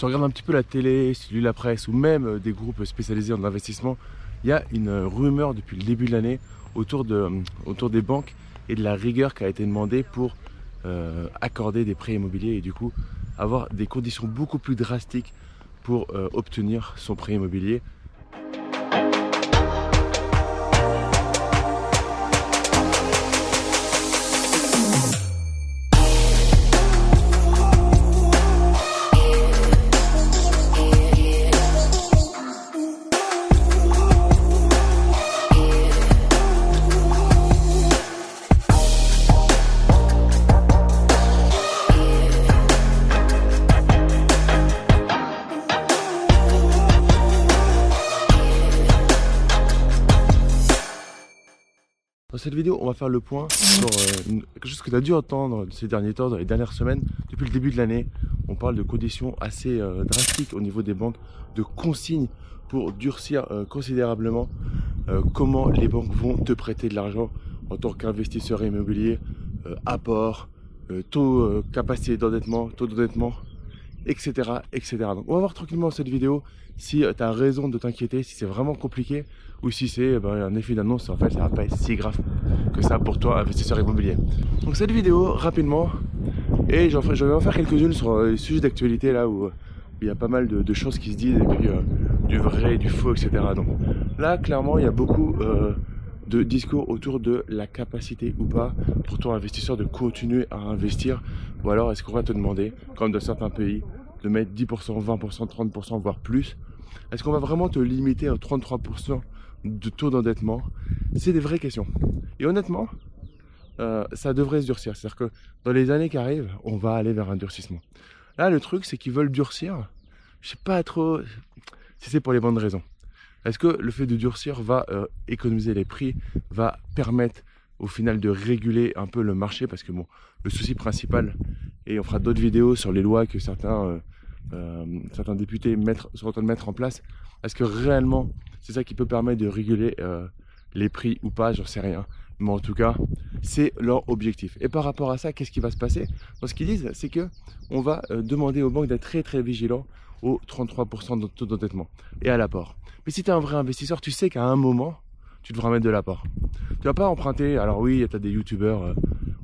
tu regardes un petit peu la télé, si tu la presse ou même euh, des groupes spécialisés en investissement, il y a une rumeur depuis le début de l'année autour, de, autour des banques et de la rigueur qui a été demandée pour euh, accorder des prêts immobiliers et du coup avoir des conditions beaucoup plus drastiques pour euh, obtenir son prêt immobilier Dans cette vidéo, on va faire le point sur euh, quelque chose que tu as dû entendre ces derniers temps, dans les dernières semaines, depuis le début de l'année. On parle de conditions assez euh, drastiques au niveau des banques, de consignes pour durcir euh, considérablement comment les banques vont te prêter de l'argent en tant qu'investisseur immobilier, apport, taux, capacité d'endettement, taux d'endettement, etc., etc. Donc on va voir tranquillement cette vidéo si tu as raison de t'inquiéter, si c'est vraiment compliqué ou si c'est ben, un effet d'annonce, en fait ça va pas être si grave que ça pour toi, investisseur immobilier. Donc cette vidéo, rapidement, et je vais en faire quelques-unes sur les sujets d'actualité là où il y a pas mal de, choses qui se disent et puis euh, du vrai, du faux, etc. Donc là, clairement, il y a beaucoup euh, de discours autour de la capacité ou pas pour toi investisseur de continuer à investir ou alors est-ce qu'on va te demander, comme dans certains pays, de mettre 10%, 20%, 30%, voire plus? Est-ce qu'on va vraiment te limiter à 33% de taux d'endettement? C'est des vraies questions. Et honnêtement, euh, ça devrait se durcir. C'est-à-dire que dans les années qui arrivent, on va aller vers un durcissement. Là, le truc, c'est qu'ils veulent durcir. Je sais pas trop si c'est pour les bonnes raisons. Est-ce que le fait de durcir va euh, économiser les prix, va permettre au final de réguler un peu le marché? Parce que bon, le souci principal, et on fera d'autres vidéos sur les lois que certains, euh, euh, certains députés mettre, sont en train de mettre en place, est-ce que réellement c'est ça qui peut permettre de réguler les prix ou pas? J'en sais rien. Mais en tout cas, c'est leur objectif. Et par rapport à ça, qu'est-ce qui va se passer? Ce qu'ils disent, c'est que on va demander aux banques d'être très très vigilants au 33% de taux d'endettement et à l'apport. Mais si tu es un vrai investisseur, tu sais qu'à un moment, tu devras mettre de l'apport. Tu vas pas emprunter, alors oui, tu as des youtubeurs euh,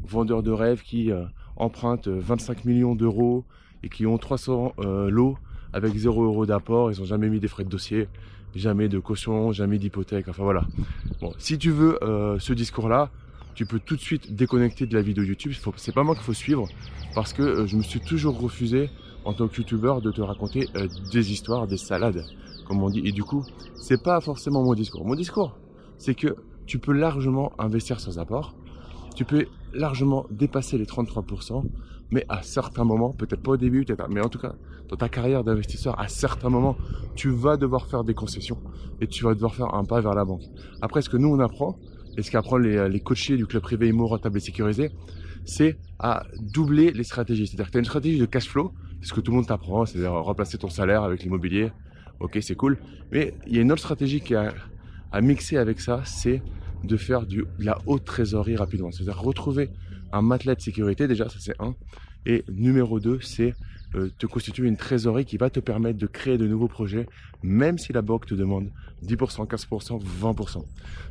vendeurs de rêves qui euh, empruntent 25 euh, millions d'euros et qui ont 300 lots avec 0 euros d'apport, ils n'ont jamais mis des frais de dossier, jamais de caution, jamais d'hypothèque, enfin voilà. Bon, si tu veux ce discours-là, tu peux tout de suite déconnecter de la vidéo YouTube, c'est pas moi qu'il faut suivre, parce que je me suis toujours refusé en tant que youtubeur de te raconter des histoires, des salades, comme on dit. Et du coup, c'est pas forcément mon discours. Mon discours, c'est que tu peux largement investir sans apport. Tu peux largement dépasser les 33%, mais à certains moments, peut-être pas au début, peut-être, mais en tout cas, dans ta carrière d'investisseur, à certains moments, tu vas devoir faire des concessions et tu vas devoir faire un pas vers la banque. Après, ce que nous, on apprend, et ce qu'apprennent les, les coachés du club privé IMO rentable et sécurisé, c'est à doubler les stratégies. C'est-à-dire que tu as une stratégie de cash flow, ce que tout le monde t'apprend, c'est-à-dire remplacer ton salaire avec l'immobilier. Ok, c'est cool. Mais il y a une autre stratégie qui a à mixer avec ça, c'est de faire du, de la haute trésorerie rapidement. C'est-à-dire retrouver un matelas de sécurité, déjà, ça c'est un. Et numéro deux, c'est euh, te constituer une trésorerie qui va te permettre de créer de nouveaux projets, même si la banque te demande 10%, 15%, 20%.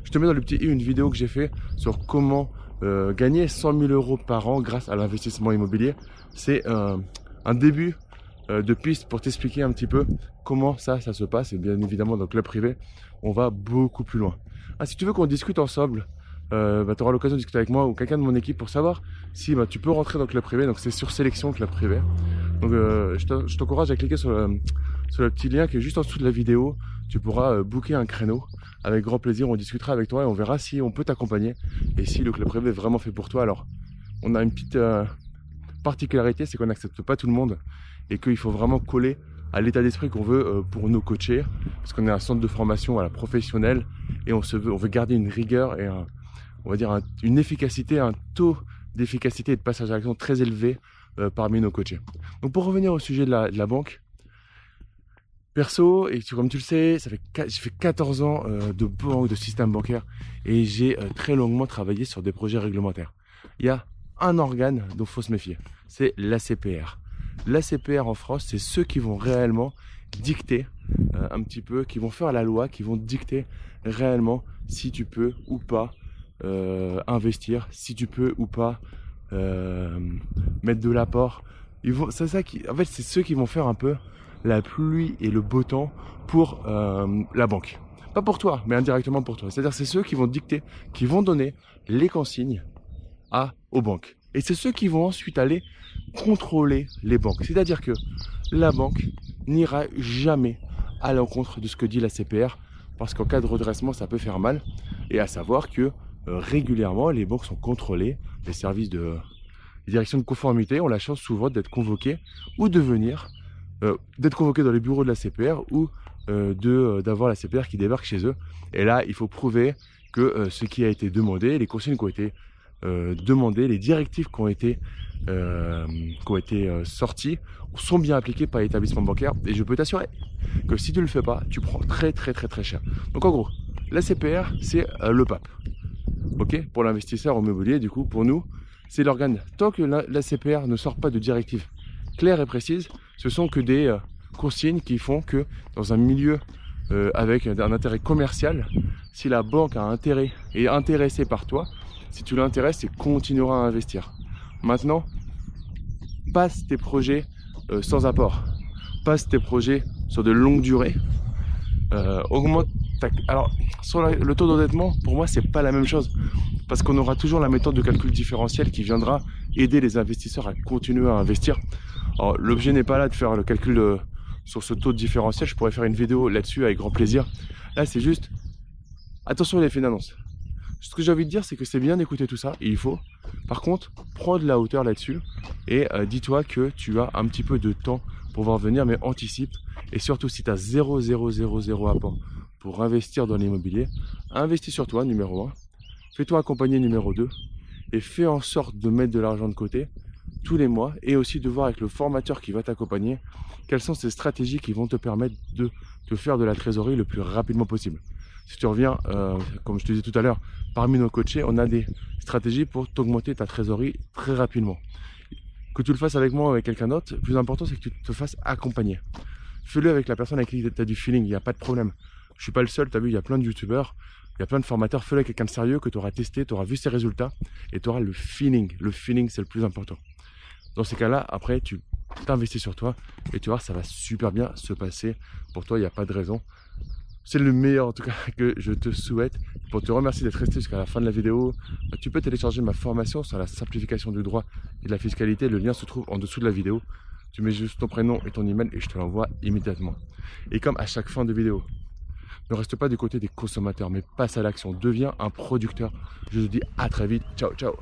Je te mets dans le petit i une vidéo que j'ai fait sur comment euh, gagner 100 000 euros par an grâce à l'investissement immobilier. C'est un un début euh, de piste pour t'expliquer un petit peu comment ça, ça se passe. Et bien évidemment, dans le club privé, on va beaucoup plus loin. Ah, si tu veux qu'on discute ensemble, euh, bah, tu auras l'occasion de discuter avec moi ou quelqu'un de mon équipe pour savoir si bah, tu peux rentrer dans le club privé. Donc c'est sur sélection club privé. Donc euh, je t'encourage à cliquer sur le, sur le, petit lien qui est juste en dessous de la vidéo. Tu pourras booker un créneau. Avec grand plaisir, on discutera avec toi et on verra si on peut t'accompagner et si le club privé est vraiment fait pour toi. Alors, on a une petite, particularité, c'est qu'on n'accepte pas tout le monde et qu'il faut vraiment coller à l'état d'esprit qu'on veut euh, pour nos coachers, parce qu'on est un centre de formation à la professionnelle et on veut, garder une rigueur et on va dire une efficacité, un taux d'efficacité et de passage à l'action très élevé euh, parmi nos coachés. Donc pour revenir au sujet de la, banque, perso, et comme tu le sais, ça fait, j'ai fait 14 ans euh, de banque, de système bancaire, et j'ai très longuement travaillé sur des projets réglementaires. Il y a un organe dont il faut se méfier, c'est l'ACPR. La CPR en France, c'est ceux qui vont réellement dicter euh, un petit peu, qui vont faire la loi, qui vont dicter réellement si tu peux ou pas euh, investir, si tu peux ou pas euh, mettre de l'apport. C'est en fait, c'est ceux qui vont faire un peu la pluie et le beau temps pour la banque. Pas pour toi, mais indirectement pour toi. C'est-à-dire, c'est ceux qui vont dicter, qui vont donner les consignes à aux banques. Et c'est ceux qui vont ensuite aller contrôler les banques. C'est-à-dire que la banque n'ira jamais à l'encontre de ce que dit la CPR, parce qu'en cas de redressement, ça peut faire mal. Et à savoir que euh, régulièrement, les banques sont contrôlées, les services de direction de conformité ont la chance souvent d'être convoqués ou de venir, euh, d'être convoqués dans les bureaux de la CPR ou euh, d'avoir la CPR qui débarque chez eux. Et là, il faut prouver que ce qui a été demandé, les consignes qui ont été demandées, les directives qui ont été euh, qui ont été euh, sortis sont bien appliqués par l'établissement bancaire et je peux t'assurer que si tu ne le fais pas, tu prends très très très très cher. Donc en gros, la CPR, c'est euh, le pape. Ok? Pour l'investisseur immobilier, du coup, pour nous, c'est l'organe. Tant que la, CPR ne sort pas de directive claire et précise, ce sont que des consignes qui font que dans un milieu avec un intérêt commercial, si la banque a intérêt est intéressée par toi, si tu l'intéresses, il continuera à investir. Maintenant, passe tes projets euh, sans apport. Passe tes projets sur de longues durées. Euh, augmente Alors, sur le taux d'endettement, pour moi, c'est pas la même chose. Parce qu'on aura toujours la méthode de calcul différentiel qui viendra aider les investisseurs à continuer à investir. L'objet n'est pas là de faire le calcul sur ce taux de différentiel. Je pourrais faire une vidéo là-dessus avec grand plaisir. Là, c'est juste attention les finances. Ce que j'ai envie de dire, c'est que c'est bien d'écouter tout ça, il faut. Par contre, prends de la hauteur là-dessus, et euh, dis-toi que tu as un petit peu de temps pour voir venir, mais anticipe. Et surtout, si tu as 0, 0, 0, 0 apport pour investir dans l'immobilier, investis sur toi, numéro 1. Fais-toi accompagner, numéro 2. Et fais en sorte de mettre de l'argent de côté tous les mois, et aussi de voir avec le formateur qui va t'accompagner quelles sont ces stratégies qui vont te permettre de te faire de la trésorerie le plus rapidement possible. Si tu reviens, euh, comme je te disais tout à l'heure, parmi nos coachés, on a des stratégies pour t'augmenter ta trésorerie très rapidement. Que tu le fasses avec moi ou avec quelqu'un d'autre, le plus important c'est que tu te fasses accompagner. Fais-le avec la personne avec qui tu as du feeling, il n'y a pas de problème. Je suis pas le seul, tu as vu, il y a plein de youtubeurs, il y a plein de formateurs. Fais-le avec quelqu'un de sérieux que tu auras testé, tu auras vu ses résultats et tu auras le feeling. Le feeling, c'est le plus important. Dans ces cas-là, après, tu t'investis sur toi et tu vois, ça va super bien se passer. Pour toi, il n'y a pas de raison c'est le meilleur en tout cas que je te souhaite. Pour te remercier d'être resté jusqu'à la fin de la vidéo, bah, tu peux télécharger ma formation sur la simplification du droit et de la fiscalité. Le lien se trouve en dessous de la vidéo. Tu mets juste ton prénom et ton email et je te l'envoie immédiatement. Et comme à chaque fin de vidéo, ne reste pas du côté des consommateurs, mais passe à l'action. Deviens un producteur. Je te dis à très vite. Ciao, ciao.